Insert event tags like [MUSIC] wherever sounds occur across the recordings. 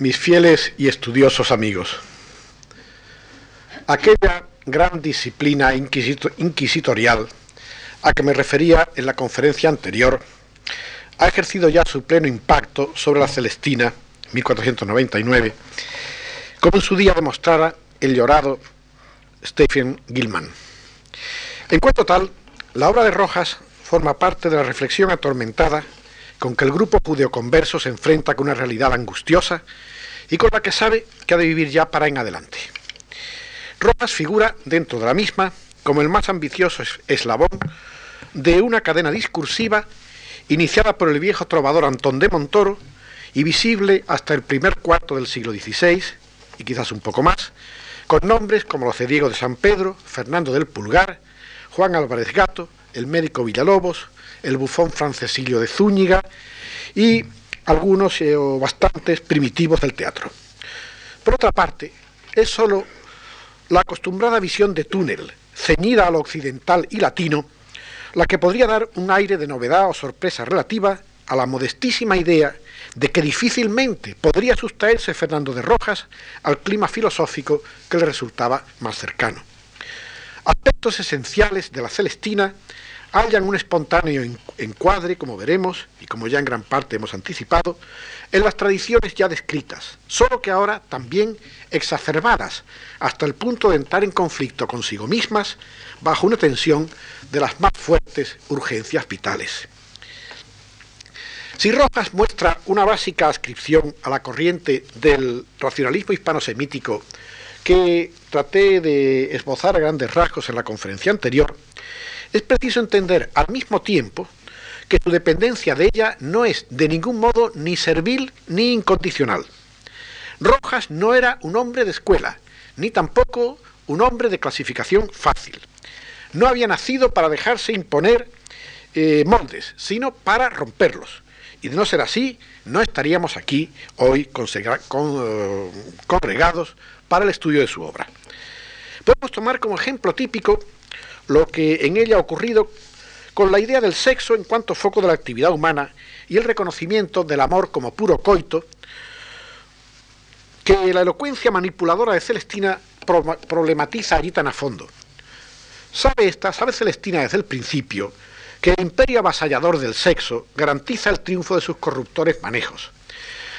mis fieles y estudiosos amigos. Aquella gran disciplina inquisitorial a que me refería en la conferencia anterior ha ejercido ya su pleno impacto sobre la Celestina, 1499, como en su día demostrara el llorado Stephen Gilman. En cuanto tal, la obra de Rojas forma parte de la reflexión atormentada con que el grupo judeoconverso se enfrenta con una realidad angustiosa y con la que sabe que ha de vivir ya para en adelante. Rojas figura dentro de la misma como el más ambicioso eslabón de una cadena discursiva iniciada por el viejo trovador Antón de Montoro y visible hasta el primer cuarto del siglo XVI, y quizás un poco más, con nombres como los de Diego de San Pedro, Fernando del Pulgar, Juan Álvarez Gato, el médico Villalobos, el bufón Francesilio de Zúñiga y algunos eh, o bastantes primitivos del teatro. Por otra parte, es sólo la acostumbrada visión de túnel, ceñida a lo occidental y latino, la que podría dar un aire de novedad o sorpresa relativa a la modestísima idea de que difícilmente podría sustraerse Fernando de Rojas al clima filosófico que le resultaba más cercano. Aspectos esenciales de la Celestina hallan un espontáneo encuadre, como veremos, y como ya en gran parte hemos anticipado, en las tradiciones ya descritas, solo que ahora también exacerbadas hasta el punto de entrar en conflicto consigo mismas bajo una tensión de las más fuertes urgencias vitales. Si Rojas muestra una básica ascripción a la corriente del racionalismo hispano-semítico que traté de esbozar a grandes rasgos en la conferencia anterior, es preciso entender al mismo tiempo que su dependencia de ella no es de ningún modo ni servil ni incondicional. Rojas no era un hombre de escuela, ni tampoco un hombre de clasificación fácil. No había nacido para dejarse imponer eh, moldes, sino para romperlos. Y de no ser así, no estaríamos aquí hoy eh, congregados para el estudio de su obra. Podemos tomar como ejemplo típico lo que en ella ha ocurrido con la idea del sexo en cuanto foco de la actividad humana y el reconocimiento del amor como puro coito, que la elocuencia manipuladora de Celestina problematiza allí tan a fondo. Sabe esta, sabe Celestina desde el principio, que el imperio avasallador del sexo garantiza el triunfo de sus corruptores manejos.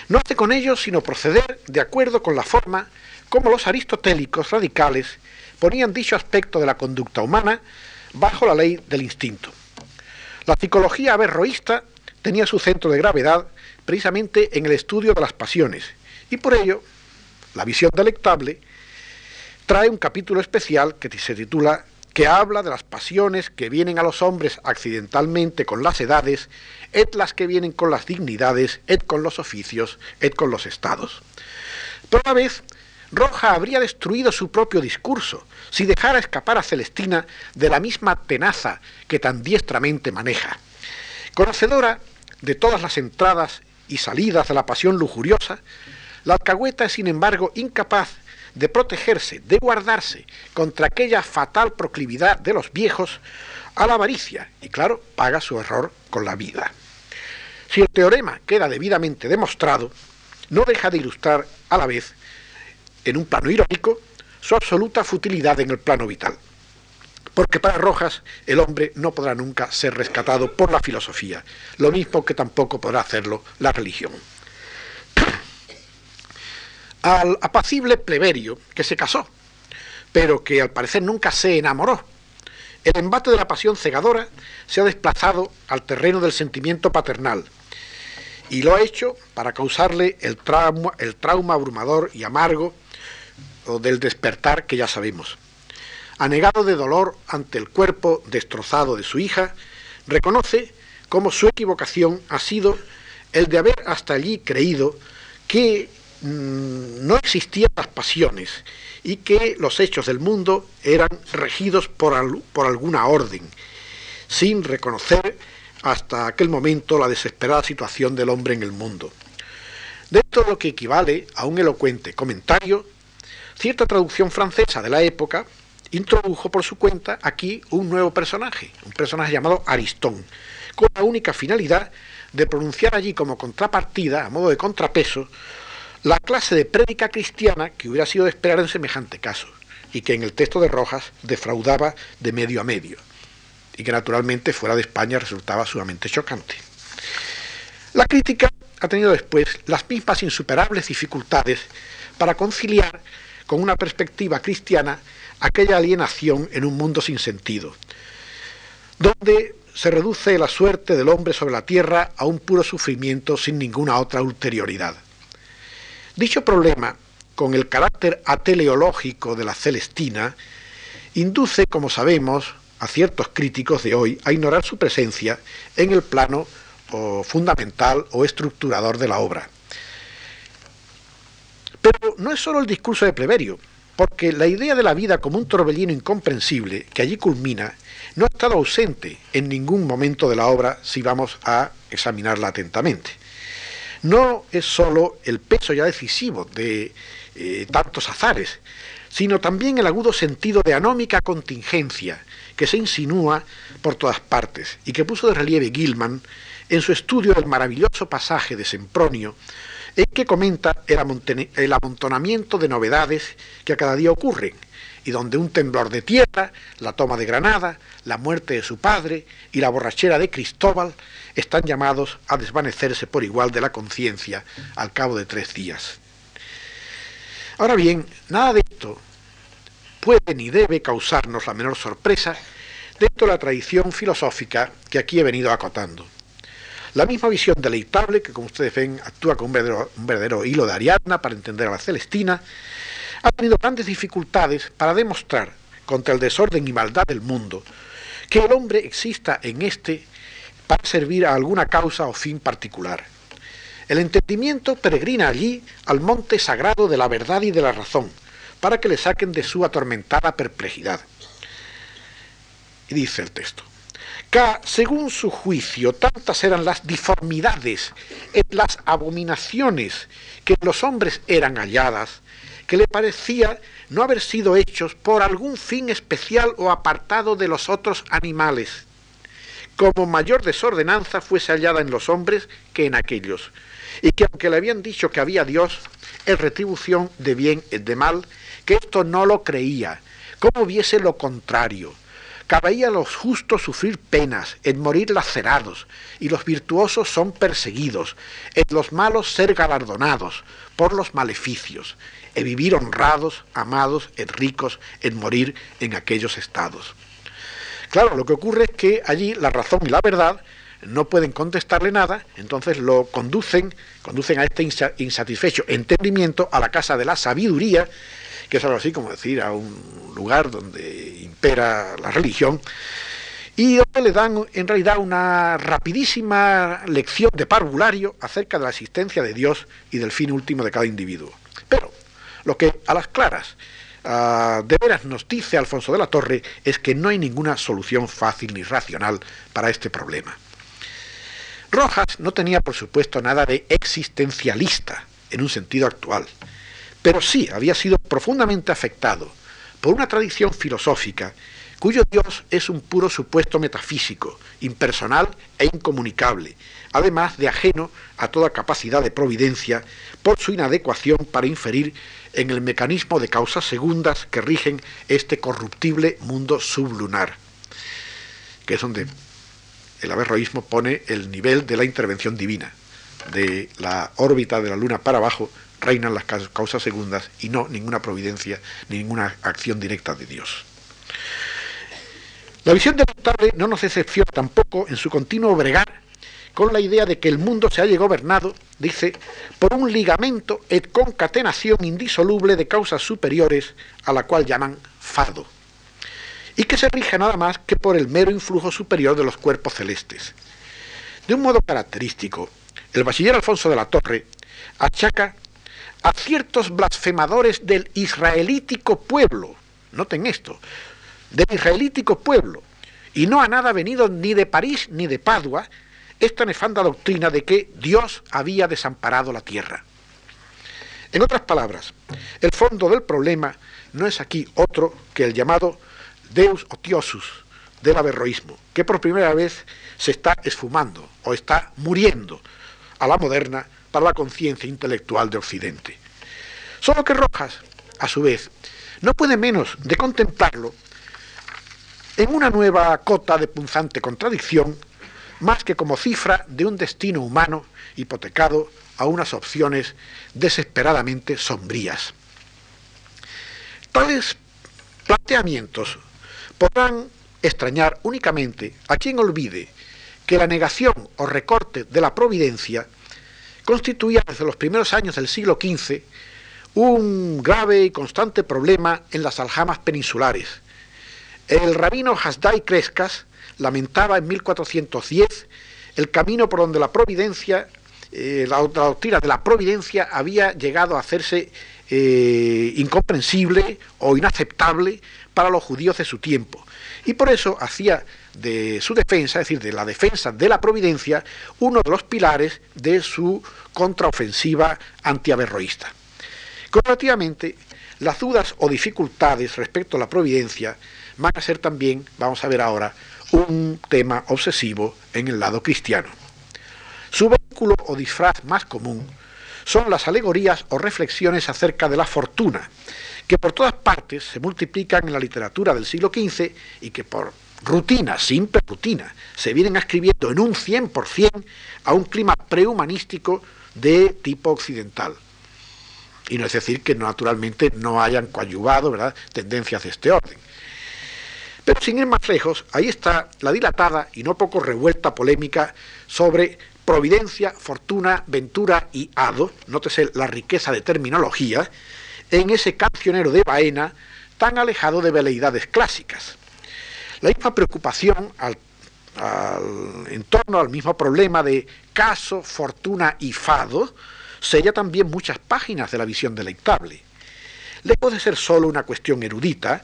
No hace con ello sino proceder de acuerdo con la forma como los aristotélicos radicales ponían dicho aspecto de la conducta humana bajo la ley del instinto. La psicología averroísta tenía su centro de gravedad precisamente en el estudio de las pasiones, y por ello la visión delectable trae un capítulo especial que se titula que habla de las pasiones que vienen a los hombres accidentalmente con las edades, et las que vienen con las dignidades, et con los oficios, et con los estados. Pero a vez Roja habría destruido su propio discurso si dejara escapar a Celestina de la misma tenaza que tan diestramente maneja. Conocedora de todas las entradas y salidas de la pasión lujuriosa, la alcahueta es sin embargo incapaz de protegerse, de guardarse contra aquella fatal proclividad de los viejos a la avaricia y claro, paga su error con la vida. Si el teorema queda debidamente demostrado, no deja de ilustrar a la vez en un plano irónico, su absoluta futilidad en el plano vital. Porque para Rojas el hombre no podrá nunca ser rescatado por la filosofía, lo mismo que tampoco podrá hacerlo la religión. [CLEARS THROAT] Al apacible pleberio que se casó, pero que al parecer nunca se enamoró, el embate de la pasión cegadora se ha desplazado al terreno del sentimiento paternal, y lo ha hecho para causarle el trauma, el trauma abrumador y amargo del despertar que ya sabemos. Anegado de dolor ante el cuerpo destrozado de su hija, reconoce cómo su equivocación ha sido el de haber hasta allí creído que mm, no existían las pasiones y que los hechos del mundo eran regidos por, por alguna orden, sin reconocer hasta aquel momento la desesperada situación del hombre en el mundo. De esto lo que equivale a un elocuente comentario cierta traducción francesa de la época introdujo por su cuenta aquí un nuevo personaje, un personaje llamado Aristón, con la única finalidad de pronunciar allí como contrapartida, a modo de contrapeso, la clase de prédica cristiana que hubiera sido de esperar en semejante caso y que en el texto de Rojas defraudaba de medio a medio y que naturalmente fuera de España resultaba sumamente chocante. La crítica ha tenido después las mismas insuperables dificultades para conciliar con una perspectiva cristiana aquella alienación en un mundo sin sentido, donde se reduce la suerte del hombre sobre la tierra a un puro sufrimiento sin ninguna otra ulterioridad. Dicho problema, con el carácter ateleológico de la Celestina, induce, como sabemos, a ciertos críticos de hoy a ignorar su presencia en el plano fundamental o estructurador de la obra. Pero no es solo el discurso de Pleberio, porque la idea de la vida como un torbellino incomprensible que allí culmina no ha estado ausente en ningún momento de la obra si vamos a examinarla atentamente. No es solo el peso ya decisivo de eh, tantos azares, sino también el agudo sentido de anómica contingencia que se insinúa por todas partes y que puso de relieve Gilman en su estudio del maravilloso pasaje de Sempronio en que comenta el amontonamiento de novedades que a cada día ocurren, y donde un temblor de tierra, la toma de Granada, la muerte de su padre y la borrachera de Cristóbal están llamados a desvanecerse por igual de la conciencia al cabo de tres días. Ahora bien, nada de esto puede ni debe causarnos la menor sorpresa dentro de la tradición filosófica que aquí he venido acotando. La misma visión deleitable, que como ustedes ven actúa con un verdadero, hilo de Ariadna para entender a la Celestina, ha tenido grandes dificultades para demostrar, contra el desorden y maldad del mundo, que el hombre exista en éste para servir a alguna causa o fin particular. El entendimiento peregrina allí al monte sagrado de la verdad y de la razón, para que le saquen de su atormentada perplejidad. Y dice el texto, según su juicio, tantas eran las diformidades, las abominaciones que los hombres eran halladas, que le parecía no haber sido hechos por algún fin especial o apartado de los otros animales, como mayor desordenanza fuese hallada en los hombres que en aquellos, y que aunque le habían dicho que había Dios, en retribución de bien y de mal, que esto no lo creía, como viese lo contrario, Cabía a los justos sufrir penas, en morir lacerados, y los virtuosos son perseguidos, en los malos ser galardonados por los maleficios, en vivir honrados, amados, en ricos, en morir en aquellos estados. Claro, lo que ocurre es que allí la razón y la verdad no pueden contestarle nada, entonces lo conducen, conducen a este insatisfecho entendimiento a la casa de la sabiduría, que es algo así como decir a un lugar donde impera la religión, y donde le dan en realidad una rapidísima lección de parvulario acerca de la existencia de Dios y del fin último de cada individuo. Pero lo que a las claras ah, de veras nos dice Alfonso de la Torre es que no hay ninguna solución fácil ni racional para este problema. Rojas no tenía, por supuesto, nada de existencialista en un sentido actual pero sí había sido profundamente afectado por una tradición filosófica cuyo Dios es un puro supuesto metafísico, impersonal e incomunicable, además de ajeno a toda capacidad de providencia por su inadecuación para inferir en el mecanismo de causas segundas que rigen este corruptible mundo sublunar, que es donde el averroísmo pone el nivel de la intervención divina, de la órbita de la luna para abajo reinan las causas segundas y no ninguna providencia ni ninguna acción directa de Dios. La visión de tarde no nos decepciona tampoco en su continuo bregar con la idea de que el mundo se haya gobernado, dice, por un ligamento et concatenación indisoluble de causas superiores a la cual llaman fado, y que se rige nada más que por el mero influjo superior de los cuerpos celestes. De un modo característico, el bachiller Alfonso de la Torre achaca a ciertos blasfemadores del israelítico pueblo, noten esto, del israelítico pueblo, y no a nada venido ni de París ni de Padua, esta nefanda doctrina de que Dios había desamparado la tierra. En otras palabras, el fondo del problema no es aquí otro que el llamado Deus otiosus del averroísmo, que por primera vez se está esfumando o está muriendo a la moderna para la conciencia intelectual de Occidente. Solo que Rojas, a su vez, no puede menos de contemplarlo en una nueva cota de punzante contradicción, más que como cifra de un destino humano hipotecado a unas opciones desesperadamente sombrías. Tales planteamientos podrán extrañar únicamente a quien olvide que la negación o recorte de la providencia constituía desde los primeros años del siglo XV un grave y constante problema en las aljamas peninsulares. El rabino Hasdai Crescas lamentaba en 1410 el camino por donde la providencia, eh, la, doctrina de la providencia había llegado a hacerse eh, incomprensible o inaceptable para los judíos de su tiempo. Y por eso hacía de su defensa, es decir, de la defensa de la providencia, uno de los pilares de su contraofensiva antiaverroísta. Comparativamente, las dudas o dificultades respecto a la providencia van a ser también, vamos a ver ahora, un tema obsesivo en el lado cristiano. Su vehículo o disfraz más común son las alegorías o reflexiones acerca de la fortuna, que por todas partes se multiplican en la literatura del siglo XV y que por rutina, simple rutina, se vienen escribiendo en un 100% a un clima prehumanístico de tipo occidental. Y no es decir que naturalmente no hayan coadyuvado ¿verdad? tendencias de este orden. Pero sin ir más lejos, ahí está la dilatada y no poco revuelta polémica sobre providencia, fortuna, ventura y hado, nótese la riqueza de terminología, en ese cancionero de Baena tan alejado de veleidades clásicas. La misma preocupación en torno al mismo problema de caso, fortuna y fado sella también muchas páginas de la visión deleitable. Lejos de ser solo una cuestión erudita,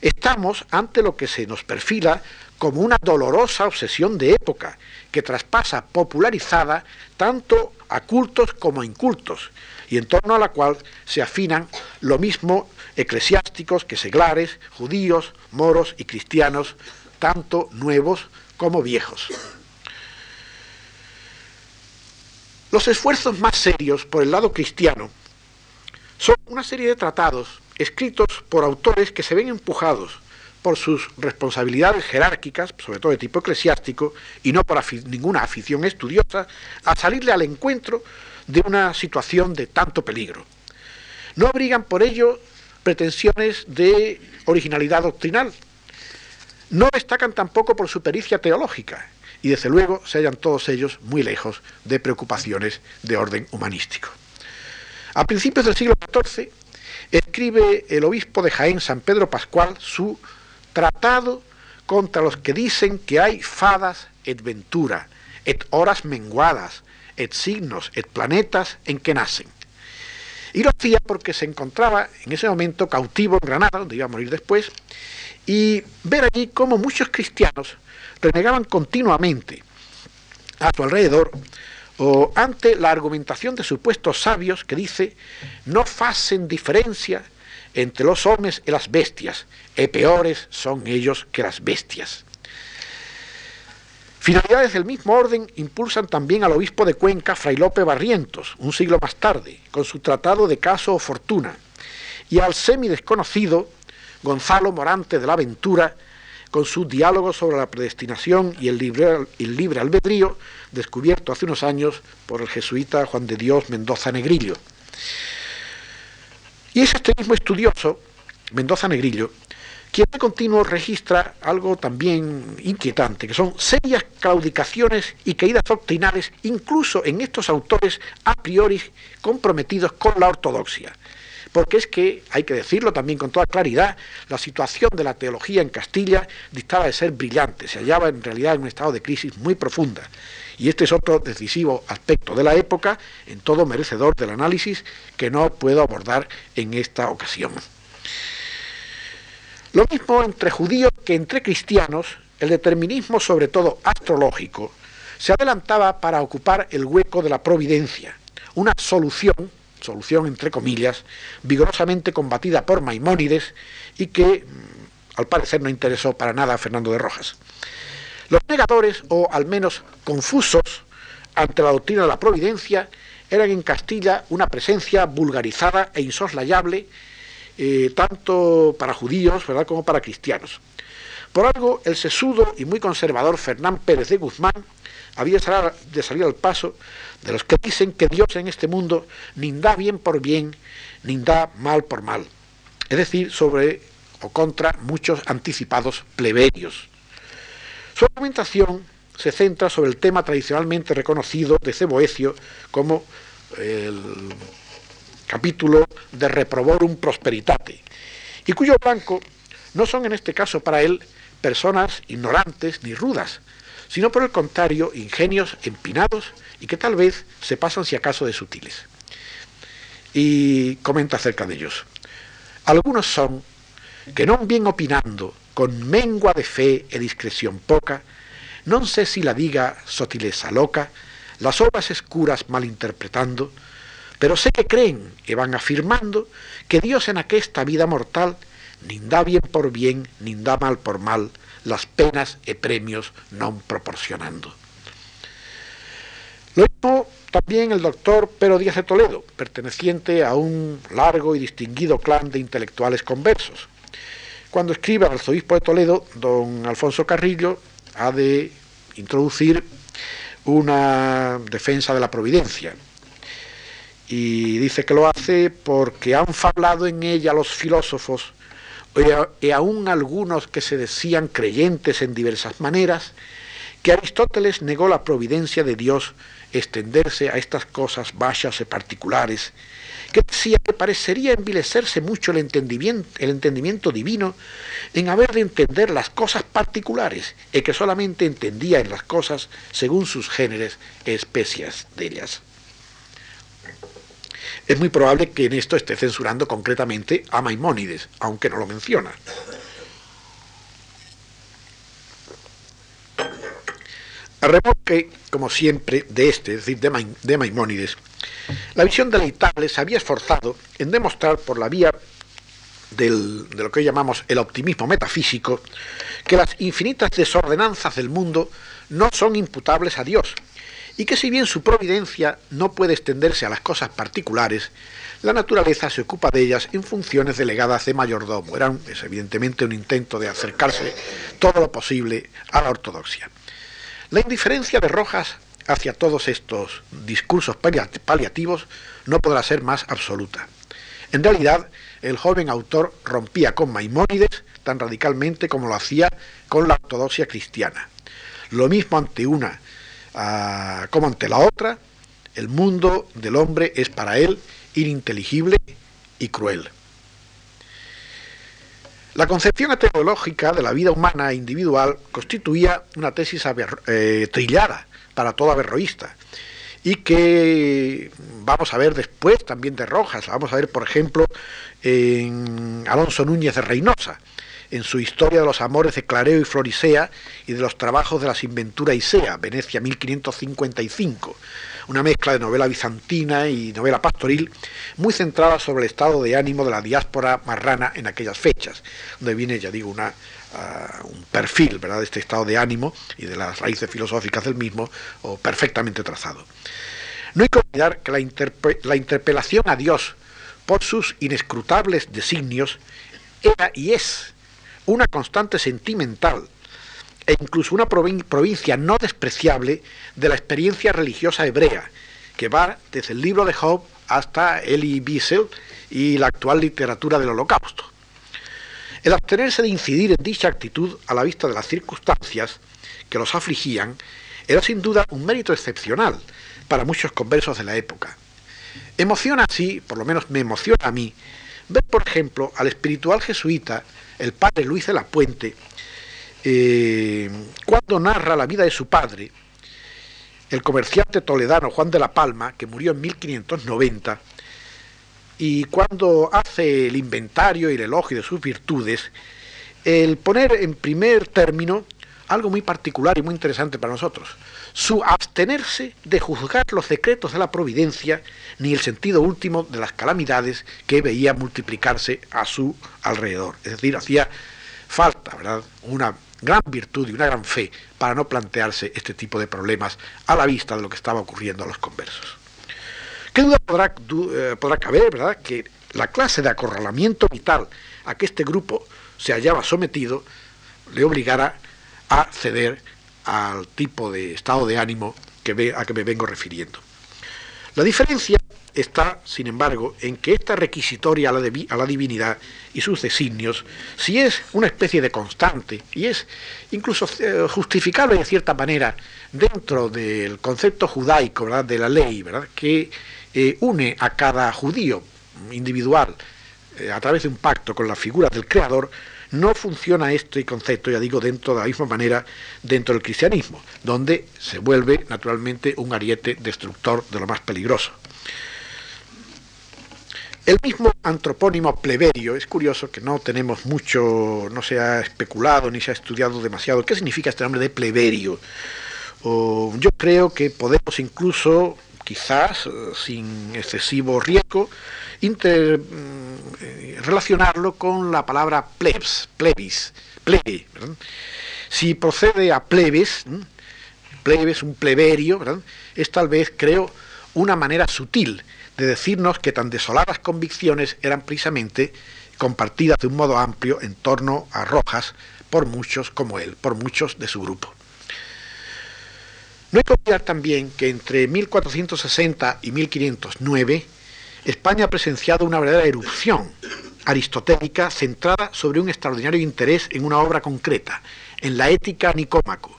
estamos ante lo que se nos perfila como una dolorosa obsesión de época que traspasa popularizada tanto a cultos como a incultos y en torno a la cual se afinan lo mismo eclesiásticos que seglares, judíos, moros y cristianos, tanto nuevos como viejos. Los esfuerzos más serios por el lado cristiano son una serie de tratados escritos por autores que se ven empujados por sus responsabilidades jerárquicas, sobre todo de tipo eclesiástico, y no por ninguna afición estudiosa, a salirle al encuentro de una situación de tanto peligro. No abrigan por ello pretensiones de originalidad doctrinal. No destacan tampoco por su pericia teológica, y desde luego se hallan todos ellos muy lejos de preocupaciones de orden humanístico. A principios del siglo XIV escribe el obispo de Jaén, San Pedro Pascual, su tratado contra los que dicen que hay fadas et ventura, et horas menguadas, et signos, et planetas en que nacen. Y lo hacía porque se encontraba en ese momento cautivo en Granada, donde iba a morir después, y ver allí cómo muchos cristianos renegaban continuamente a su alrededor o ante la argumentación de supuestos sabios que dice no facen diferencia entre los hombres y las bestias, y peores son ellos que las bestias. Finalidades del mismo orden impulsan también al obispo de Cuenca, Fray Lope Barrientos, un siglo más tarde, con su tratado de caso o fortuna, y al semi desconocido Gonzalo Morante de la Ventura, con su diálogo sobre la predestinación y el libre, el libre albedrío, descubierto hace unos años por el jesuita Juan de Dios Mendoza Negrillo. Y es este mismo estudioso, Mendoza Negrillo, quien de continuo registra algo también inquietante, que son serias claudicaciones y caídas doctrinales, incluso en estos autores a priori comprometidos con la ortodoxia porque es que, hay que decirlo también con toda claridad, la situación de la teología en Castilla dictaba de ser brillante, se hallaba en realidad en un estado de crisis muy profunda. Y este es otro decisivo aspecto de la época, en todo merecedor del análisis, que no puedo abordar en esta ocasión. Lo mismo entre judíos que entre cristianos, el determinismo, sobre todo astrológico, se adelantaba para ocupar el hueco de la providencia, una solución solución entre comillas, vigorosamente combatida por Maimónides y que mm, al parecer no interesó para nada a Fernando de Rojas. Los negadores, o al menos confusos, ante la doctrina de la providencia, eran en Castilla una presencia vulgarizada e insoslayable, eh, tanto para judíos como para cristianos. Por algo, el sesudo y muy conservador Fernán Pérez de Guzmán había de salir al paso de los que dicen que Dios en este mundo ni da bien por bien, ni da mal por mal. Es decir, sobre o contra muchos anticipados plebeyos. Su argumentación se centra sobre el tema tradicionalmente reconocido de Ceboecio como el capítulo de Reproborum Prosperitate, y cuyo blanco no son en este caso para él personas ignorantes ni rudas, sino por el contrario ingenios empinados y que tal vez se pasan si acaso de sutiles. Y comenta acerca de ellos. Algunos son que non bien opinando, con mengua de fe e discreción poca, non sé si la diga sotileza loca, las obras escuras malinterpretando, pero sé que creen e van afirmando que Dios en aquesta vida mortal nin da bien por bien, nin da mal por mal, las penas e premios non proporcionando. Lo mismo también el doctor Pero Díaz de Toledo, perteneciente a un largo y distinguido clan de intelectuales conversos, cuando escribe al arzobispo de Toledo, don Alfonso Carrillo ha de introducir una defensa de la providencia. Y dice que lo hace porque han hablado en ella los filósofos y aún algunos que se decían creyentes en diversas maneras, que Aristóteles negó la providencia de Dios extenderse a estas cosas bajas y particulares que decía que parecería envilecerse mucho el entendimiento, el entendimiento divino en haber de entender las cosas particulares y que solamente entendía en las cosas según sus géneros y especies de ellas. Es muy probable que en esto esté censurando concretamente a Maimónides, aunque no lo menciona. A remolque, como siempre, de este, es decir, de, Maimónides, la visión deleitable se había esforzado en demostrar por la vía de lo que hoy llamamos el optimismo metafísico, que las infinitas desordenanzas del mundo no son imputables a Dios, y que si bien su providencia no puede extenderse a las cosas particulares, la naturaleza se ocupa de ellas en funciones delegadas de mayordomo. Era es evidentemente un intento de acercarse todo lo posible a la ortodoxia. La indiferencia de Rojas hacia todos estos discursos paliativos no podrá ser más absoluta. En realidad, el joven autor rompía con Maimónides tan radicalmente como lo hacía con la ortodoxia cristiana. Lo mismo ante una ah, como ante la otra, el mundo del hombre es para él ininteligible y cruel. La concepción teológica de la vida humana e individual constituía una tesis eh, trillada para todo averroísta y que vamos a ver después también de Rojas, vamos a ver por ejemplo en Alonso Núñez de Reynosa, en su Historia de los Amores de Clareo y Florisea y de los Trabajos de las Inventura Isea, Venecia 1555, una mezcla de novela bizantina y novela pastoril, muy centrada sobre el estado de ánimo de la diáspora marrana en aquellas fechas, donde viene, ya digo, una, ah, un perfil ¿verdad? de este estado de ánimo y de las raíces filosóficas del mismo, o perfectamente trazado. No hay que olvidar que la, la interpelación a Dios por sus inescrutables designios era y es una constante sentimental e incluso una provincia no despreciable de la experiencia religiosa hebrea, que va desde el libro de Job hasta Elie Wiesel y la actual literatura del Holocausto. El abstenerse de incidir en dicha actitud a la vista de las circunstancias que los afligían era sin duda un mérito excepcional para muchos conversos de la época. Emociona así, por lo menos me emociona a mí, ver por ejemplo al espiritual jesuita, el padre Luis de la Puente, eh, cuando narra la vida de su padre, el comerciante toledano Juan de la Palma, que murió en 1590, y cuando hace el inventario y el elogio de sus virtudes, el poner en primer término algo muy particular y muy interesante para nosotros, su abstenerse de juzgar los secretos de la providencia ni el sentido último de las calamidades que veía multiplicarse a su alrededor. Es decir, hacía falta, ¿verdad?, una gran virtud y una gran fe para no plantearse este tipo de problemas a la vista de lo que estaba ocurriendo a los conversos. ¿Qué duda podrá, eh, podrá caber, verdad, que la clase de acorralamiento vital a que este grupo se hallaba sometido le obligara a ceder al tipo de estado de ánimo que ve, a que me vengo refiriendo. La diferencia está, sin embargo, en que esta requisitoria a la, a la, divinidad y sus designios, si es una especie de constante y es incluso eh, justificable de cierta manera dentro del concepto judaico ¿verdad? de la ley, ¿verdad? que eh, une a cada judío individual eh, a través de un pacto con la figura del Creador, no funciona este concepto, ya digo, dentro de la misma manera dentro del cristianismo, donde se vuelve naturalmente un ariete destructor de lo más peligroso. El mismo antropónimo pleberio, es curioso que no tenemos mucho, no se ha especulado ni se ha estudiado demasiado, ¿qué significa este nombre de pleberio? yo creo que podemos incluso, quizás eh, sin excesivo riesgo, mm, relacionarlo con la palabra plebs, plebis, plebe. Si procede a plebes, plebes, un pleberio, es tal vez, creo, una manera sutil de decirnos que tan desoladas convicciones eran precisamente compartidas de un modo amplio en torno a Rojas por muchos como él, por muchos de su grupo. No hay que olvidar también que entre 1460 y 1509 España ha presenciado una verdadera erupción aristotélica centrada sobre un extraordinario interés en una obra concreta, en la ética Nicómaco,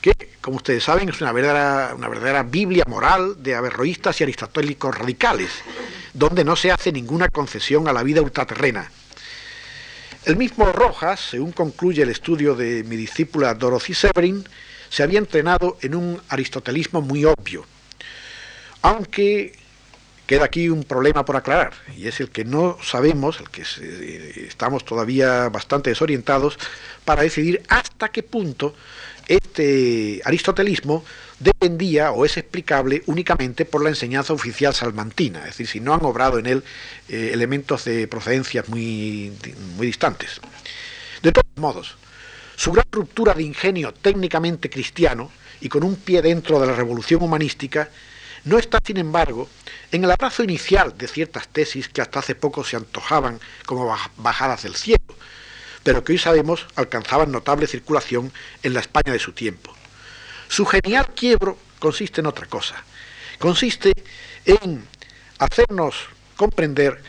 que, como ustedes saben, es una verdadera, una verdadera Biblia moral de averroístas y aristotélicos radicales, donde no se hace ninguna concesión a la vida ultraterrena. El mismo Rojas, según concluye el estudio de mi discípula Dorothy Severin, se había entrenado en un aristotelismo muy obvio, aunque queda aquí un problema por aclarar, y es el que no sabemos, el que estamos todavía bastante desorientados, para decidir hasta qué punto este aristotelismo dependía o es explicable únicamente por la enseñanza oficial salmantina, es decir, si no han obrado en él eh, elementos de procedencias muy, muy distantes. De todos modos, su gran ruptura de ingenio técnicamente cristiano y con un pie dentro de la revolución humanística no está, sin embargo, en el abrazo inicial de ciertas tesis que hasta hace poco se antojaban como bajadas del cielo, pero que hoy sabemos alcanzaban notable circulación en la España de su tiempo. Su genial quiebro consiste en otra cosa. Consiste en hacernos comprender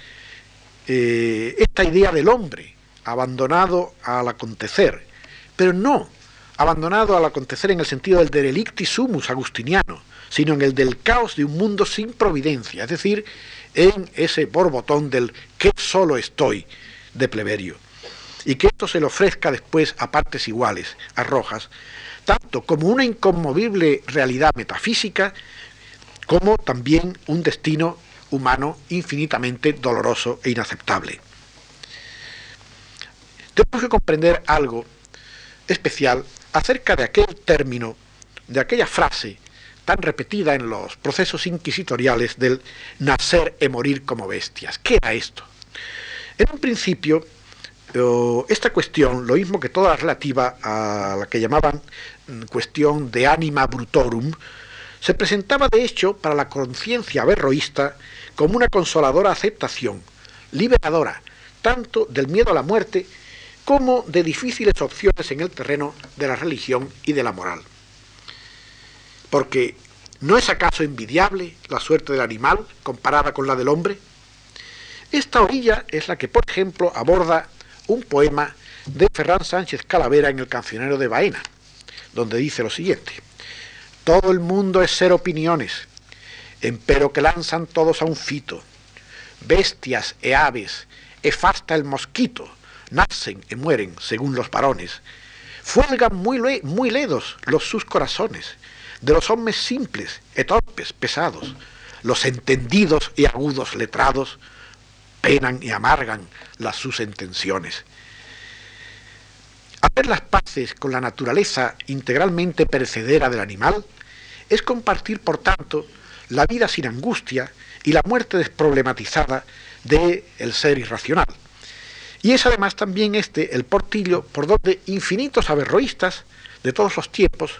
eh, esta idea del hombre abandonado al acontecer, pero no abandonado al acontecer en el sentido del derelicti sumus agustiniano, sino en el del caos de un mundo sin providencia, es decir, en ese borbotón del que solo estoy de pleberio. Y que esto se le ofrezca después a partes iguales, a Rojas, tanto como una inconmovible realidad metafísica, como también un destino humano infinitamente doloroso e inaceptable. Tenemos que comprender algo especial acerca de aquel término, de aquella frase tan repetida en los procesos inquisitoriales del nacer y morir como bestias. ¿Qué era esto? En un principio, esta cuestión, lo mismo que toda relativa a la que llamaban mm, cuestión de anima brutorum, se presentaba de hecho para la conciencia averroísta como una consoladora aceptación, liberadora, tanto del miedo a la muerte como de difíciles opciones en el terreno de la religión y de la moral. Porque ¿no es acaso envidiable la suerte del animal comparada con la del hombre? Esta orilla es la que, por ejemplo, aborda un poema de Ferran Sánchez Calavera en el Cancionero de Baena, donde dice lo siguiente: Todo el mundo es ser opiniones, empero que lanzan todos a un fito, bestias e aves, e fasta el mosquito, nacen y mueren según los varones. Fuelgan muy, muy ledos los sus corazones, de los hombres simples y torpes, pesados, los entendidos y agudos letrados, penan y amargan las sus intenciones. Hacer las paces con la naturaleza integralmente perecedera del animal es compartir, por tanto, la vida sin angustia y la muerte desproblematizada del el ser irracional. Y es además también este el portillo por donde infinitos averroístas de todos los tiempos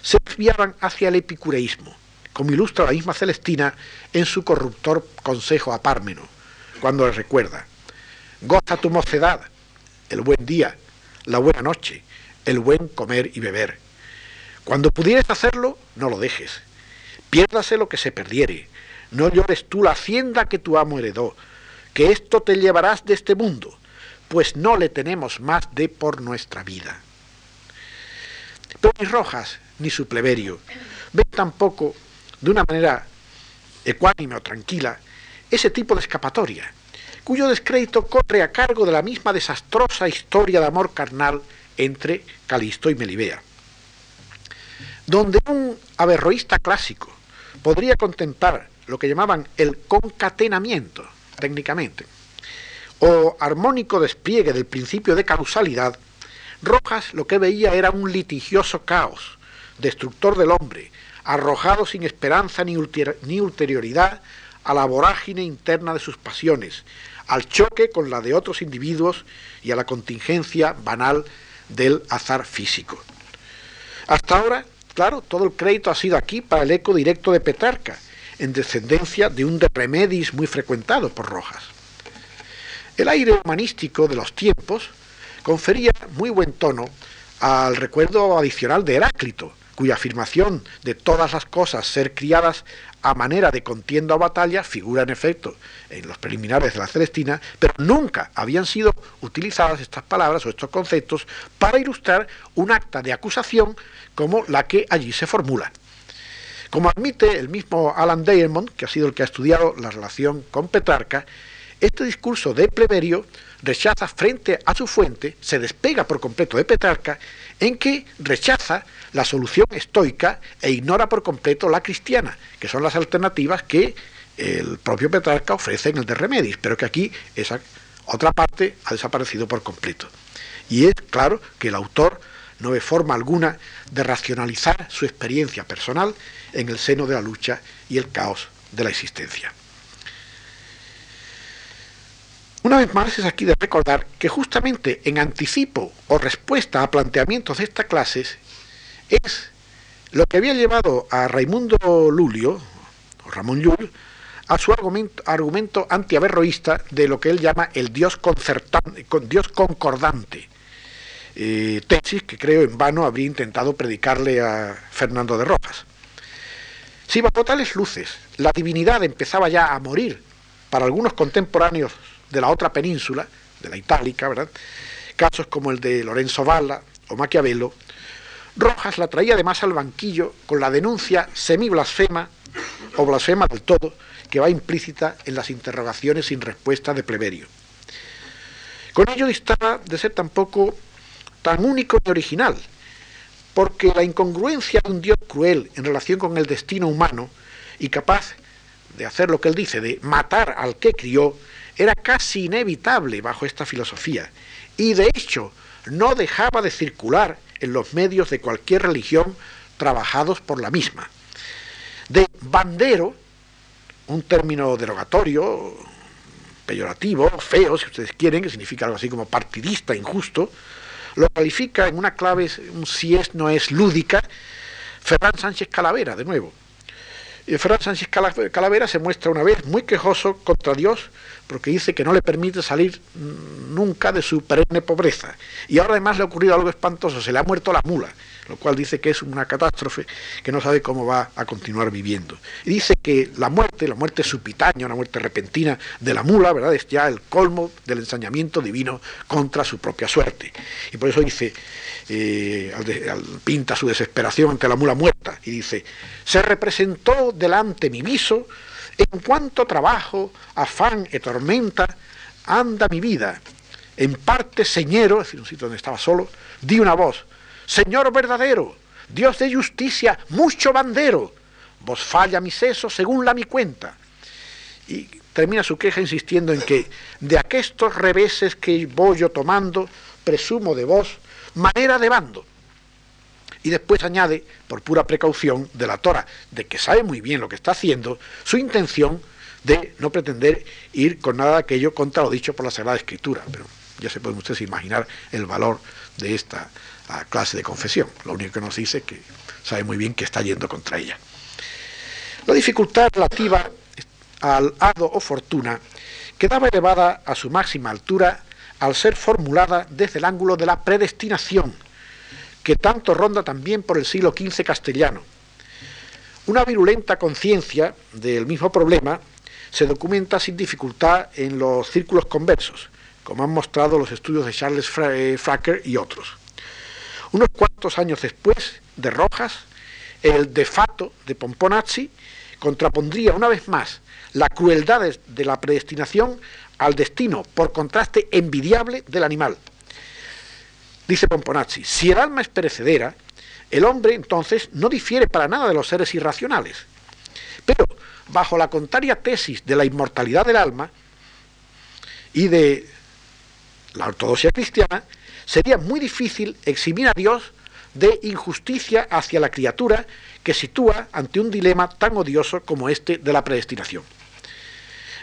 se desviaban hacia el epicureísmo, como ilustra la misma Celestina en su corruptor consejo a Pármeno, cuando le recuerda, goza tu mocedad, el buen día, la buena noche, el buen comer y beber. Cuando pudieres hacerlo, no lo dejes. Piérdase lo que se perdiere. No llores tú la hacienda que tu amo heredó, que esto te llevarás de este mundo, pues no le tenemos más de por nuestra vida. Pero ni Rojas ni su pleberio ven tampoco de una manera ecuánime o tranquila ese tipo de escapatoria, cuyo descrédito corre a cargo de la misma desastrosa historia de amor carnal entre Calisto y Melibea, donde un averroísta clásico podría contemplar lo que llamaban el concatenamiento, técnicamente, o armónico despliegue del principio de causalidad, Rojas lo que veía era un litigioso caos, destructor del hombre, arrojado sin esperanza ni, ulterioridad a la vorágine interna de sus pasiones, al choque con la de otros individuos y a la contingencia banal del azar físico. Hasta ahora, claro, todo el crédito ha sido aquí para el eco directo de Petrarca, en descendencia de un de remedis muy frecuentado por Rojas. El aire humanístico de los tiempos confería muy buen tono al recuerdo adicional de Heráclito, cuya afirmación de todas las cosas ser criadas a manera de contienda o batalla figura en efecto en los preliminares de la Celestina, pero nunca habían sido utilizadas estas palabras o estos conceptos para ilustrar un acta de acusación como la que allí se formula. Como admite el mismo Alan Diamond, que ha sido el que ha estudiado la relación con Petrarca, este discurso de Pleberio rechaza frente a su fuente, se despega por completo de Petrarca, en que rechaza la solución estoica e ignora por completo la cristiana, que son las alternativas que el propio Petrarca ofrece en el de Remedis, pero que aquí esa otra parte ha desaparecido por completo. Y es claro que el autor no ve forma alguna de racionalizar su experiencia personal en el seno de la lucha y el caos de la existencia. Una vez más es aquí de recordar que justamente en anticipo o respuesta a planteamientos de esta clase es lo que había llevado a Raimundo Lulio, o Ramón Llull, a su argumento, argumento antiaverroísta de lo que él llama el Dios, Dios concordante, eh, tesis que creo en vano habría intentado predicarle a Fernando de Rojas. Si bajo tales luces la divinidad empezaba ya a morir para algunos contemporáneos de la otra península, de la itálica, ¿verdad? Casos como el de Lorenzo Valla o Maquiavelo, Rojas la traía además al banquillo con la denuncia semi-blasfema o blasfema del todo que va implícita en las interrogaciones sin respuesta de Pleberio. Con ello distaba de ser tampoco tan único y original, porque la incongruencia de un Dios cruel en relación con el destino humano y capaz de hacer lo que él dice, de matar al que crió, era casi inevitable bajo esta filosofía, y de hecho no dejaba de circular en los medios de cualquier religión trabajados por la misma. De bandero, un término derogatorio, peyorativo, feo, si ustedes quieren, que significa algo así como partidista, injusto, lo califica en una clave, si es, no es lúdica, Ferran Sánchez Calavera, de nuevo. Y Ferran Sánchez Calavera se muestra una vez muy quejoso contra Dios porque dice que no le permite salir nunca de su perenne pobreza. Y ahora además le ha ocurrido algo espantoso, se le ha muerto la mula, lo cual dice que es una catástrofe, que no sabe cómo va a continuar viviendo. Y dice que la muerte, la muerte supitánea, una muerte repentina de la mula, ¿verdad? Es ya el colmo del ensañamiento divino contra su propia suerte. Y por eso dice, eh, pinta su desesperación ante la mula muerta y dice, se representó delante mi viso en cuanto trabajo, afán y tormenta anda mi vida. En parte señero, es decir, un sitio donde estaba solo, di una voz, Señor verdadero, Dios de justicia, mucho bandero, vos falla mi seso según la mi cuenta. Y termina su queja insistiendo en que de aquestos reveses que voy yo tomando, presumo de vos manera de bando. Y después añade, por pura precaución de la Tora, de que sabe muy bien lo que está haciendo, su intención de no pretender ir con nada de aquello contra lo dicho por la Sagrada Escritura. Pero ya se pueden ustedes imaginar el valor de esta clase de confesión. Lo único que nos dice es que sabe muy bien que está yendo contra ella. La dificultad relativa al hado o fortuna quedaba elevada a su máxima altura al ser formulada desde el ángulo de la predestinación, que tanto ronda también por el siglo XV castellano. Una virulenta conciencia del mismo problema se documenta sin dificultad en los círculos conversos, como han mostrado los estudios de Charles eh, Fracker y otros. Unos cuantos años después de Rojas, el de fato de Pomponazzi contrapondría una vez más la crueldad de la predestinación al destino, por contraste envidiable del animal. Dice Pomponazzi, si el alma es perecedera, el hombre entonces no difiere para nada de los seres irracionales. Pero bajo la contraria tesis de la inmortalidad del alma y de la ortodoxia cristiana, sería muy difícil eximir a Dios de injusticia hacia la criatura que sitúa ante un dilema tan odioso como este de la predestinación.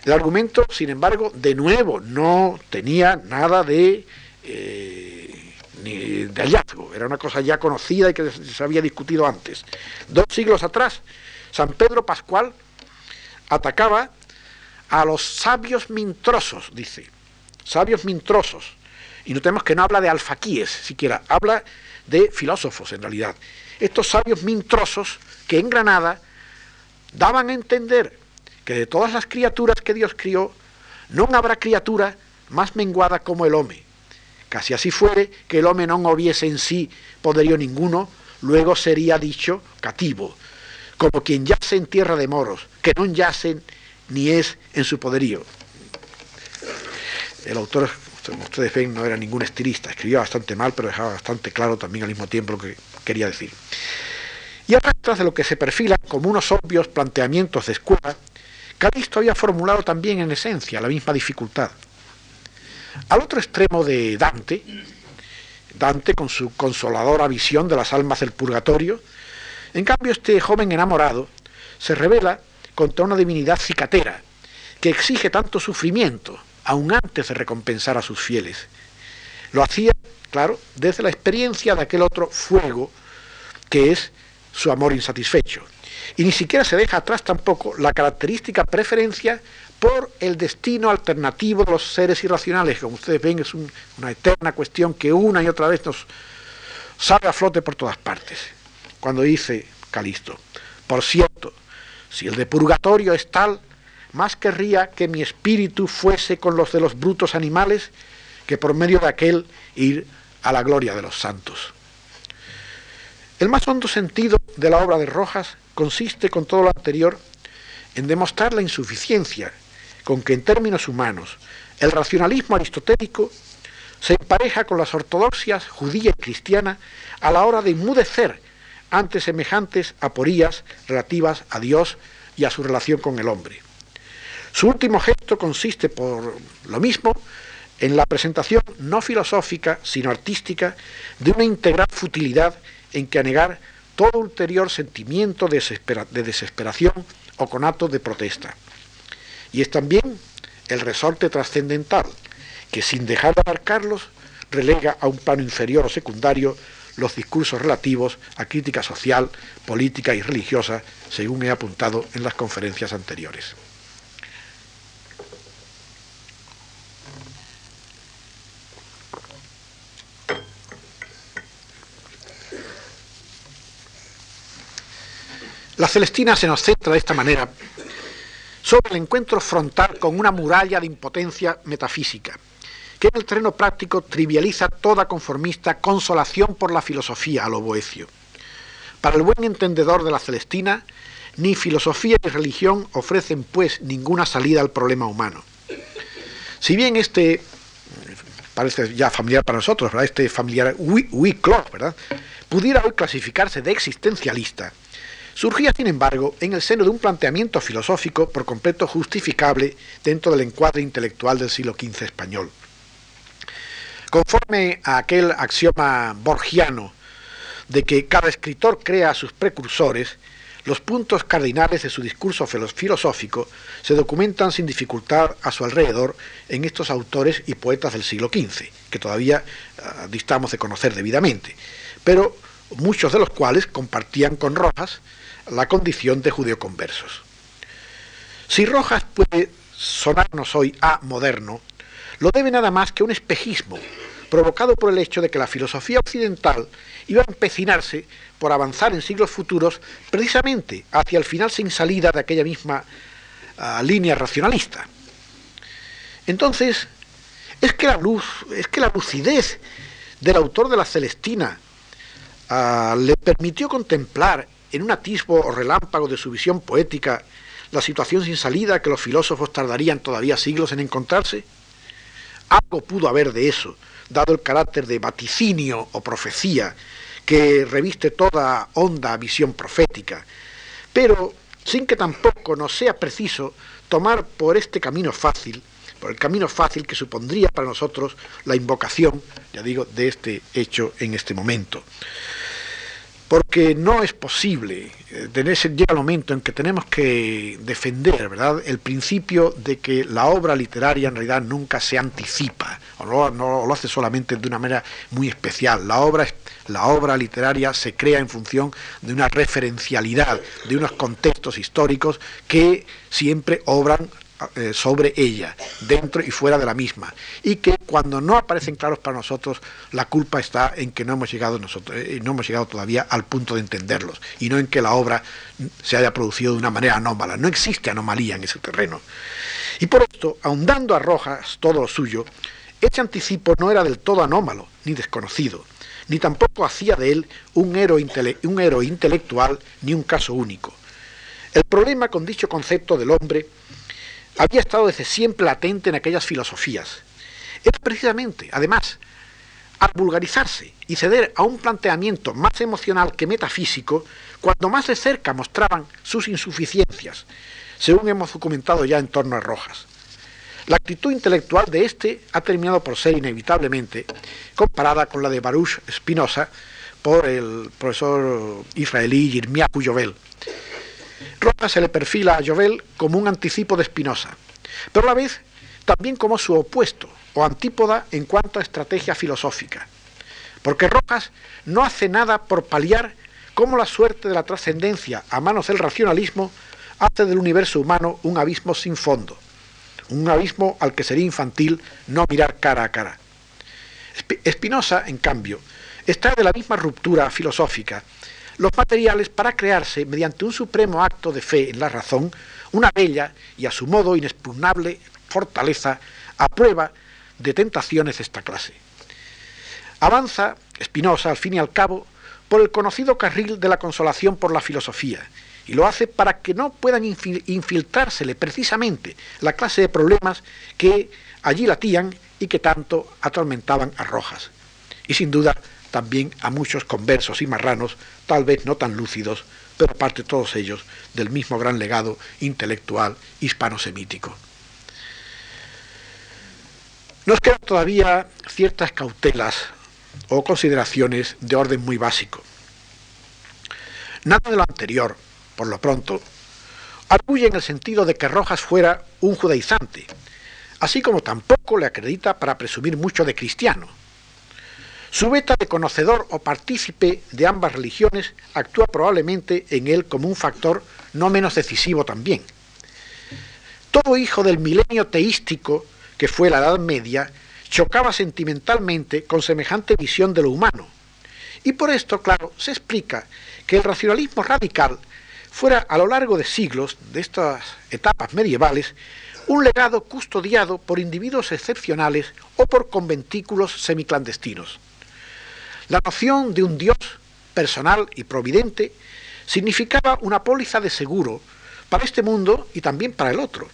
El argumento, sin embargo, de nuevo no tenía nada de, eh, de hallazgo, era una cosa ya conocida y que se había discutido antes. Dos siglos atrás, San Pedro Pascual atacaba a los sabios mintrosos, dice, sabios mintrosos. Y notemos que no habla de alfaquíes siquiera, habla de filósofos en realidad. Estos sabios mintrosos que en Granada daban a entender que de todas las criaturas que Dios crió, no habrá criatura más menguada como el hombre. Casi así fuere que el hombre no hubiese en sí poderío ninguno, luego sería dicho cativo, como quien yace en tierra de moros, que no yacen ni es en su poderío. El autor, como ustedes ven, no era ningún estilista, escribía bastante mal, pero dejaba bastante claro también al mismo tiempo lo que quería decir. Y a de lo que se perfila como unos obvios planteamientos de escuela, Calisto había formulado también en esencia la misma dificultad. Al otro extremo de Dante, Dante con su consoladora visión de las almas del purgatorio, en cambio este joven enamorado se revela contra una divinidad cicatera que exige tanto sufrimiento, aun antes de recompensar a sus fieles. Lo hacía, claro, desde la experiencia de aquel otro fuego que es su amor insatisfecho. Y ni siquiera se deja atrás tampoco la característica preferencia por el destino alternativo de los seres irracionales. Como ustedes ven, es una eterna cuestión que una y otra vez nos sale a flote por todas partes. Cuando dice Calisto, por cierto, si el de purgatorio es tal, más querría que mi espíritu fuese con los de los brutos animales que por medio de aquel ir a la gloria de los santos. El más hondo sentido de la obra de Rojas consiste, con todo lo anterior, en demostrar la insuficiencia con que en términos humanos el racionalismo aristotélico se empareja con las ortodoxias judía y cristiana a la hora de enmudecer ante semejantes aporías relativas a Dios y a su relación con el hombre. Su último gesto consiste, por lo mismo, en la presentación no filosófica, sino artística, de una integral futilidad en que anegar todo ulterior sentimiento de, desesperación o conato de protesta. Y es también el resorte trascendental, que sin dejar de abarcarlos, relega a un plano inferior o secundario los discursos relativos a crítica social, política y religiosa, según he apuntado en las conferencias anteriores. La Celestina se nos centra de esta manera sobre el encuentro frontal con una muralla de impotencia metafísica, que en el terreno práctico trivializa toda conformista consolación por la filosofía a lo boecio. Para el buen entendedor de la Celestina, ni filosofía ni religión ofrecen pues ninguna salida al problema humano. Si bien este parece ya familiar para nosotros, ¿verdad? este familiar ¿verdad? pudiera hoy clasificarse de existencialista, surgía, sin embargo, en el seno de un planteamiento filosófico por completo justificable dentro del encuadre intelectual del siglo XV español. Conforme a aquel axioma borgiano de que cada escritor crea a sus precursores, los puntos cardinales de su discurso filosófico se documentan sin dificultad a su alrededor en estos autores y poetas del siglo XV, que todavía ah, distamos de conocer debidamente, pero muchos de los cuales compartían con Rojas la condición de judeoconversos. Si Rojas puede sonarnos hoy a moderno, lo debe nada más que un espejismo provocado por el hecho de que la filosofía occidental iba a empecinarse por avanzar en siglos futuros precisamente hacia el final sin salida de aquella misma ah, línea racionalista. Entonces, es que la luz, es que la lucidez del autor de la Celestina ah, le permitió contemplar en un atisbo o relámpago de su visión poética la situación sin salida que los filósofos tardarían todavía siglos en encontrarse? Algo pudo haber de eso, dado el carácter de vaticinio o profecía que reviste toda honda visión profética, pero sin que tampoco nos sea preciso tomar por este camino fácil, por el camino fácil que supondría para nosotros la invocación, ya digo, de este hecho en este momento porque no es posible, eh, llega el momento en que tenemos que defender ¿verdad? el principio de que la obra literaria en realidad nunca se anticipa, o no, no lo hace solamente de una manera muy especial. La obra, la obra literaria se crea en función de una referencialidad, de unos contextos históricos que siempre obran eh, sobre ella, dentro y fuera de la misma, y que cuando no aparecen claros para nosotros, la culpa está en que no hemos llegado nosotros, eh, no hemos llegado todavía al punto de entenderlos, y no en que la obra se haya producido de una manera anómala. No existe anomalía en ese terreno. Y por esto, ahondando a Rojas todo lo suyo, ese anticipo no era del todo anómalo ni desconocido, ni tampoco hacía de él un un héroe intelectual ni un caso único. El problema con dicho concepto del hombre había estado desde siempre latente en aquellas filosofías. Es precisamente, además, al vulgarizarse y ceder a un planteamiento más emocional que metafísico, cuando más de cerca mostraban sus insuficiencias, según hemos documentado ya en torno a Rojas. La actitud intelectual de éste ha terminado por ser inevitablemente comparada con la de Baruch Spinoza por el profesor israelí Yirmiyahu Yovel, Rojas se le perfila a Jovel como un anticipo de Spinoza, pero a la vez también como su opuesto o antípoda en cuanto a estrategia filosófica, porque Rojas no hace nada por paliar cómo la suerte de la trascendencia a manos del racionalismo hace del universo humano un abismo sin fondo, un abismo al que sería infantil no mirar cara a cara. Spinoza, en cambio, está de la misma ruptura filosófica los materiales para crearse, mediante un supremo acto de fe en la razón, una bella y a su modo inexpugnable fortaleza a prueba de tentaciones de esta clase. Avanza Spinoza, al fin y al cabo, por el conocido carril de la consolación por la filosofía, y lo hace para que no puedan infiltrársele precisamente la clase de problemas que allí latían y que tanto atormentaban a Rojas. Y sin duda también a muchos conversos y marranos, tal vez no tan lúcidos, pero aparte todos ellos del mismo gran legado intelectual hispano-semítico. Nos quedan todavía ciertas cautelas o consideraciones de orden muy básico. Nada de lo anterior, por lo pronto, arguye en el sentido de que Rojas fuera un judaizante, así como tampoco le acredita para presumir mucho de cristiano su beta de conocedor o partícipe de ambas religiones actúa probablemente en él como un factor no menos decisivo también. Todo hijo del milenio teístico, que fue la Edad Media, chocaba sentimentalmente con semejante visión de lo humano. Y por esto, claro, se explica que el racionalismo radical fuera a lo largo de siglos, de estas etapas medievales, un legado custodiado por individuos excepcionales o por conventículos semiclandestinos. La noción de un Dios personal y providente significaba una póliza de seguro para este mundo y también para el otro,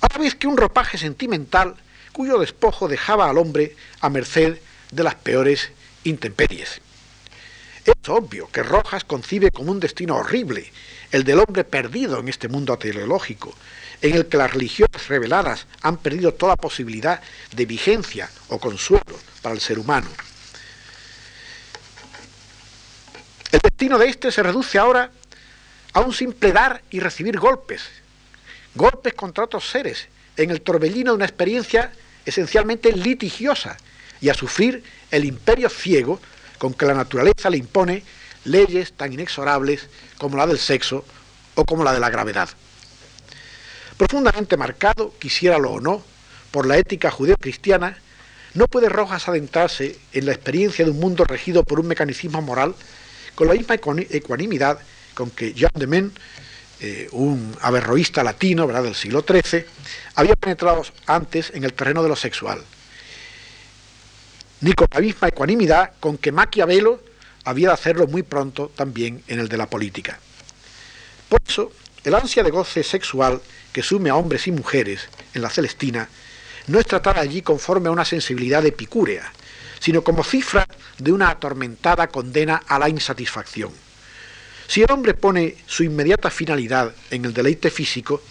a la vez que un ropaje sentimental cuyo despojo dejaba al hombre a merced de las peores intemperies. Es obvio que Rojas concibe como un destino horrible el del hombre perdido en este mundo teleológico, en el que las religiones reveladas han perdido toda posibilidad de vigencia o consuelo para el ser humano. El destino de éste se reduce ahora a un simple dar y recibir golpes, golpes contra otros seres, en el torbellino de una experiencia esencialmente litigiosa, y a sufrir el imperio ciego con que la naturaleza le impone leyes tan inexorables como la del sexo o como la de la gravedad. Profundamente marcado, quisiéralo o no, por la ética judeocristiana, no puede Rojas adentrarse en la experiencia de un mundo regido por un mecanismo moral con la misma ecuanimidad con que Jean de Men, eh, un averroísta latino ¿verdad? del siglo XIII, había penetrado antes en el terreno de lo sexual, ni con la misma ecuanimidad con que Maquiavelo había de hacerlo muy pronto también en el de la política. Por eso, el ansia de goce sexual que sume a hombres y mujeres en la Celestina no es tratada allí conforme a una sensibilidad epicúrea, sino como cifra de una atormentada condena a la insatisfacción. Si el hombre pone su inmediata finalidad en el deleite físico,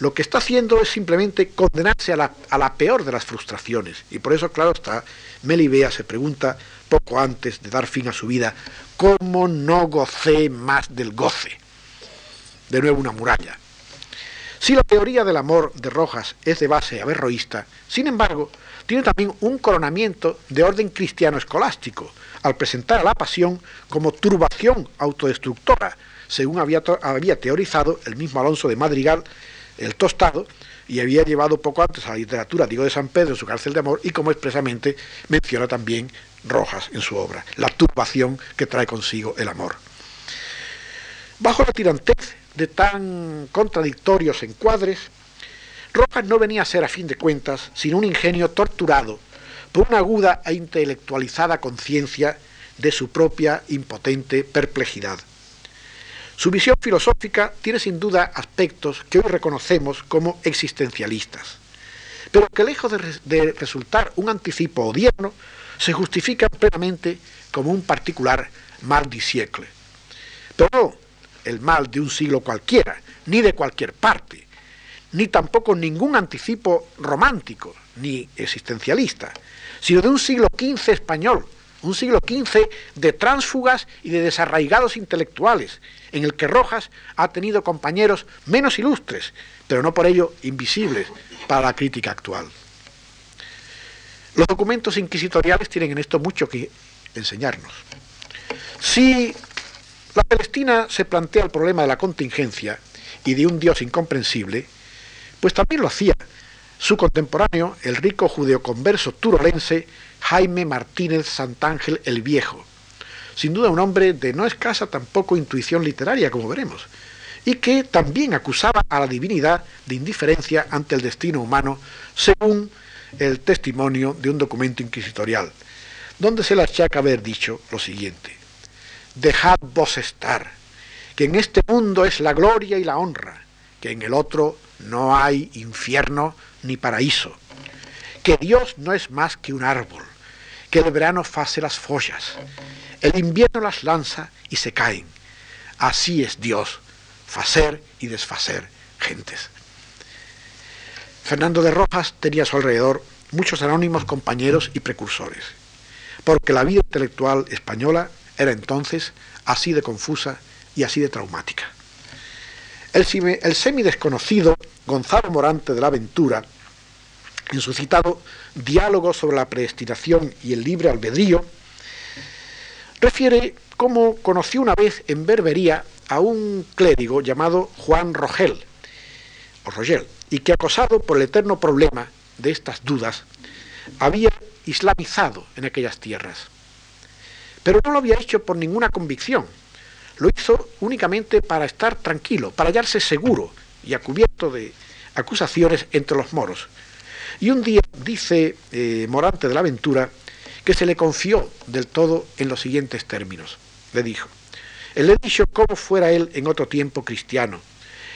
lo que está haciendo es simplemente condenarse a la, peor de las frustraciones. Y por eso, claro está, Melibea se pregunta poco antes de dar fin a su vida, ¿cómo no gocé más del goce? De nuevo una muralla. Si la teoría del amor de Rojas es de base averroísta, sin embargo, tiene también un coronamiento de orden cristiano escolástico, al presentar a la pasión como turbación autodestructora, según había, teorizado el mismo Alonso de Madrigal, el tostado, y había llevado poco antes a la literatura Diego de San Pedro en su cárcel de amor, y como expresamente menciona también Rojas en su obra, la turbación que trae consigo el amor. Bajo la tirantez de tan contradictorios encuadres, Rojas no venía a ser, a fin de cuentas, sino un ingenio torturado por una aguda e intelectualizada conciencia de su propia impotente perplejidad. Su visión filosófica tiene sin duda aspectos que hoy reconocemos como existencialistas, pero que lejos de, resultar un anticipo odierno, se justifican plenamente como un particular mal di siècle. Pero el mal de un siglo cualquiera, ni de cualquier parte, ni tampoco ningún anticipo romántico, ni existencialista, sino de un siglo XV español, un siglo XV de tránsfugas y de desarraigados intelectuales, en el que Rojas ha tenido compañeros menos ilustres, pero no por ello invisibles para la crítica actual. Los documentos inquisitoriales tienen en esto mucho que enseñarnos. Si la Palestina se plantea el problema de la contingencia y de un Dios incomprensible, pues también lo hacía su contemporáneo, el rico judeoconverso turolense Jaime Martínez Santángel el Viejo, sin duda un hombre de no escasa tampoco intuición literaria, como veremos, y que también acusaba a la divinidad de indiferencia ante el destino humano, según el testimonio de un documento inquisitorial, donde se le achaca haber dicho lo siguiente dejad vos estar, que en este mundo es la gloria y la honra, que en el otro no hay infierno ni paraíso, que Dios no es más que un árbol, que el verano face las follas, el invierno las lanza y se caen. Así es Dios, facer y desfacer gentes. Fernando de Rojas tenía a su alrededor muchos anónimos compañeros y precursores, porque la vida intelectual española era entonces así de confusa y así de traumática. El, el semi-desconocido Gonzalo Morante de la Ventura, en su citado Diálogo sobre la predestinación y el libre albedrío, refiere cómo conoció una vez en Berbería a un clérigo llamado Juan Rogel, o Rogel, y que acosado por el eterno problema de estas dudas, había islamizado en aquellas tierras. Pero no lo había hecho por ninguna convicción. Lo hizo únicamente para estar tranquilo, para hallarse seguro y a cubierto de acusaciones entre los moros. Y un día dice eh, Morante de la Aventura que se le confió del todo en los siguientes términos. Le dijo, él le dicho cómo fuera él en otro tiempo cristiano,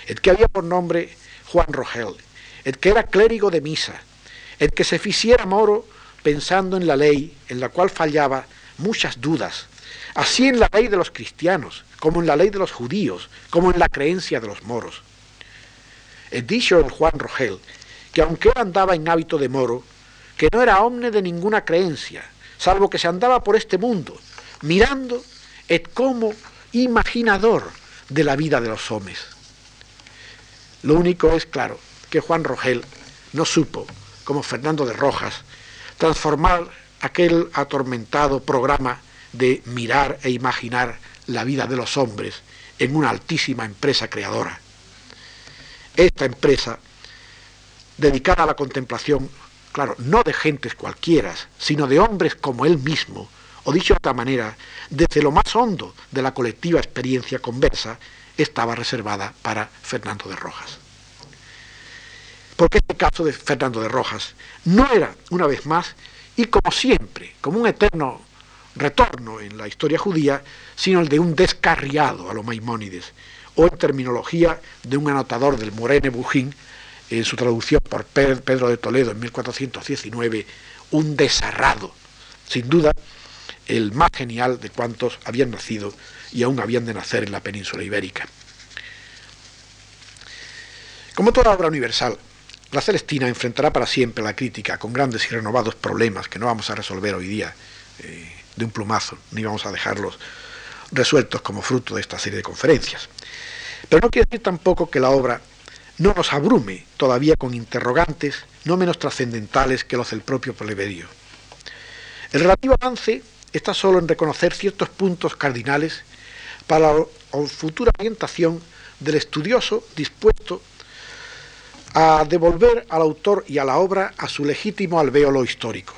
el que había por nombre Juan Rogel, el que era clérigo de misa, el que se ficiera moro pensando en la ley en la cual fallaba muchas dudas, así en la ley de los cristianos, como en la ley de los judíos, como en la creencia de los moros. He dicho el Juan Rogel que aunque él andaba en hábito de moro, que no era hombre de ninguna creencia, salvo que se andaba por este mundo, mirando et como imaginador de la vida de los hombres. Lo único es claro que Juan Rogel no supo, como Fernando de Rojas, transformar aquel atormentado programa de mirar e imaginar la vida de los hombres en una altísima empresa creadora. Esta empresa, dedicada a la contemplación, claro, no de gentes cualquiera, sino de hombres como él mismo, o dicho de otra manera, desde lo más hondo de la colectiva experiencia conversa, estaba reservada para Fernando de Rojas. Porque este caso de Fernando de Rojas no era, una vez más, y como siempre, como un eterno retorno en la historia judía, sino el de un descarriado a los Maimónides, o en terminología de un anotador del Morene Bujín, en su traducción por Pedro de Toledo en 1419, un desarrado, sin duda el más genial de cuantos habían nacido y aún habían de nacer en la península ibérica. Como toda obra universal, la Celestina enfrentará para siempre la crítica con grandes y renovados problemas que no vamos a resolver hoy día eh, de un plumazo, ni vamos a dejarlos resueltos como fruto de esta serie de conferencias. Pero no quiere decir tampoco que la obra no nos abrume todavía con interrogantes no menos trascendentales que los del propio plebeyo. El relativo avance está solo en reconocer ciertos puntos cardinales para la futura orientación del estudioso dispuesto a devolver al autor y a la obra a su legítimo alvéolo histórico.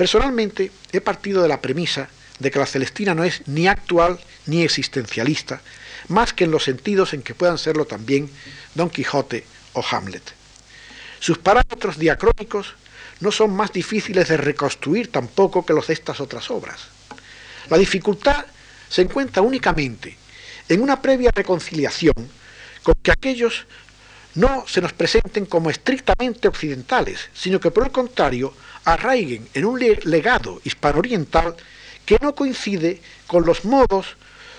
Personalmente he partido de la premisa de que la Celestina no es ni actual ni existencialista, más que en los sentidos en que puedan serlo también Don Quijote o Hamlet. Sus parámetros diacrónicos no son más difíciles de reconstruir tampoco que los de estas otras obras. La dificultad se encuentra únicamente en una previa reconciliación con que aquellos no se nos presenten como estrictamente occidentales, sino que por el contrario arraiguen en un legado hispano-oriental que no coincide con los modos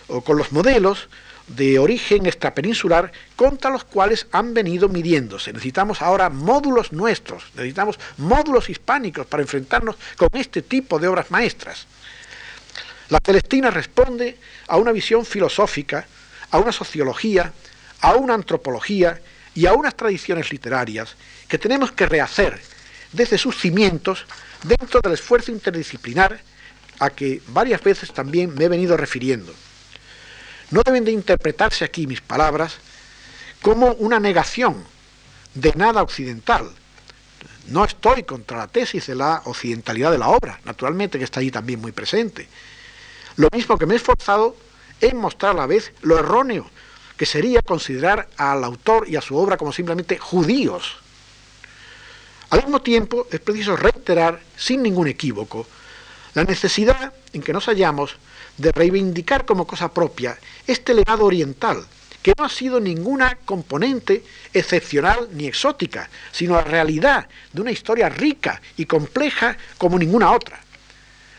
o con los modelos de origen extrapeninsular contra los cuales han venido midiéndose. Necesitamos ahora módulos nuestros, necesitamos módulos hispánicos para enfrentarnos con este tipo de obras maestras. La Celestina responde a una visión filosófica, a una sociología, a una antropología y a unas tradiciones literarias que tenemos que rehacer desde sus cimientos dentro del esfuerzo interdisciplinar a que varias veces también me he venido refiriendo. No deben de interpretarse aquí mis palabras como una negación de nada occidental. No estoy contra la tesis de la occidentalidad de la obra, naturalmente que está allí también muy presente. Lo mismo que me he esforzado en mostrar a la vez lo erróneo que sería considerar al autor y a su obra como simplemente judíos. Al mismo tiempo, es preciso reiterar, sin ningún equívoco, la necesidad en que nos hallamos de reivindicar como cosa propia este legado oriental, que no ha sido ninguna componente excepcional ni exótica, sino la realidad de una historia rica y compleja como ninguna otra.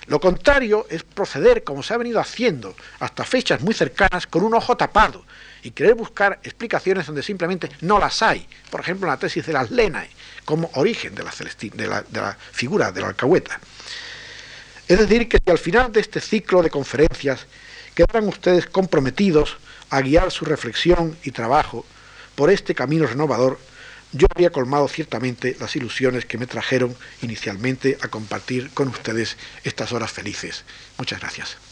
Lo contrario es proceder, como se ha venido haciendo hasta fechas muy cercanas, con un ojo tapado y querer buscar explicaciones donde simplemente no las hay. Por ejemplo, en la tesis de las Lenae, como origen de la, de la, figura de la alcahueta. Es decir, que si al final de este ciclo de conferencias quedarán ustedes comprometidos a guiar su reflexión y trabajo por este camino renovador, yo habría colmado ciertamente las ilusiones que me trajeron inicialmente a compartir con ustedes estas horas felices. Muchas gracias.